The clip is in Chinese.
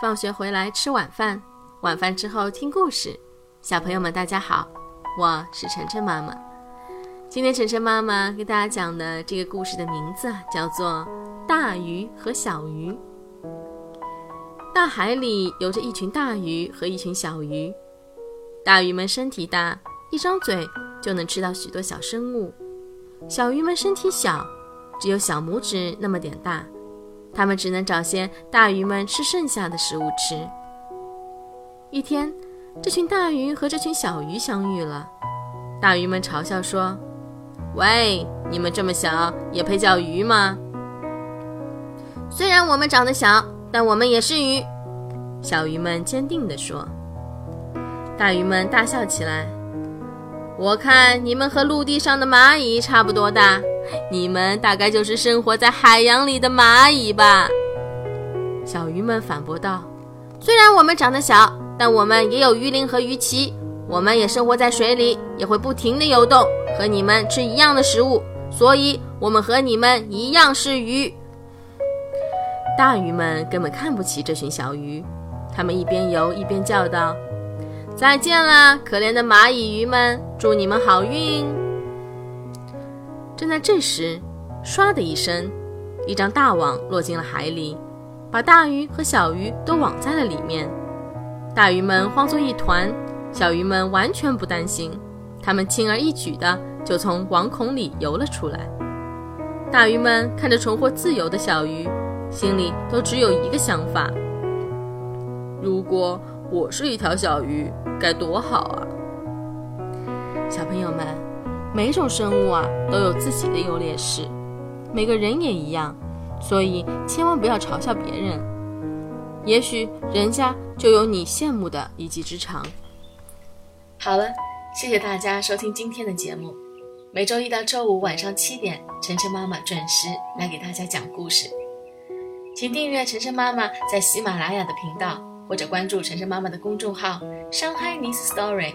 放学回来吃晚饭，晚饭之后听故事。小朋友们，大家好，我是晨晨妈妈。今天晨晨妈妈给大家讲的这个故事的名字叫做《大鱼和小鱼》。大海里游着一群大鱼和一群小鱼，大鱼们身体大，一张嘴就能吃到许多小生物；小鱼们身体小，只有小拇指那么点大。他们只能找些大鱼们吃剩下的食物吃。一天，这群大鱼和这群小鱼相遇了。大鱼们嘲笑说：“喂，你们这么小，也配叫鱼吗？”虽然我们长得小，但我们也是鱼。小鱼们坚定地说。大鱼们大笑起来：“我看你们和陆地上的蚂蚁差不多大。”你们大概就是生活在海洋里的蚂蚁吧？小鱼们反驳道：“虽然我们长得小，但我们也有鱼鳞和鱼鳍，我们也生活在水里，也会不停地游动，和你们吃一样的食物，所以我们和你们一样是鱼。”大鱼们根本看不起这群小鱼，他们一边游一边叫道：“再见了，可怜的蚂蚁鱼们，祝你们好运！”正在这时，唰的一声，一张大网落进了海里，把大鱼和小鱼都网在了里面。大鱼们慌作一团，小鱼们完全不担心，它们轻而易举的就从网孔里游了出来。大鱼们看着重获自由的小鱼，心里都只有一个想法：如果我是一条小鱼，该多好啊！小朋友们。每种生物啊都有自己的优劣势，每个人也一样，所以千万不要嘲笑别人。也许人家就有你羡慕的一技之长。好了，谢谢大家收听今天的节目。每周一到周五晚上七点，晨晨妈妈准时来给大家讲故事。请订阅晨晨妈妈在喜马拉雅的频道，或者关注晨晨妈妈的公众号“上海 n i s Story”。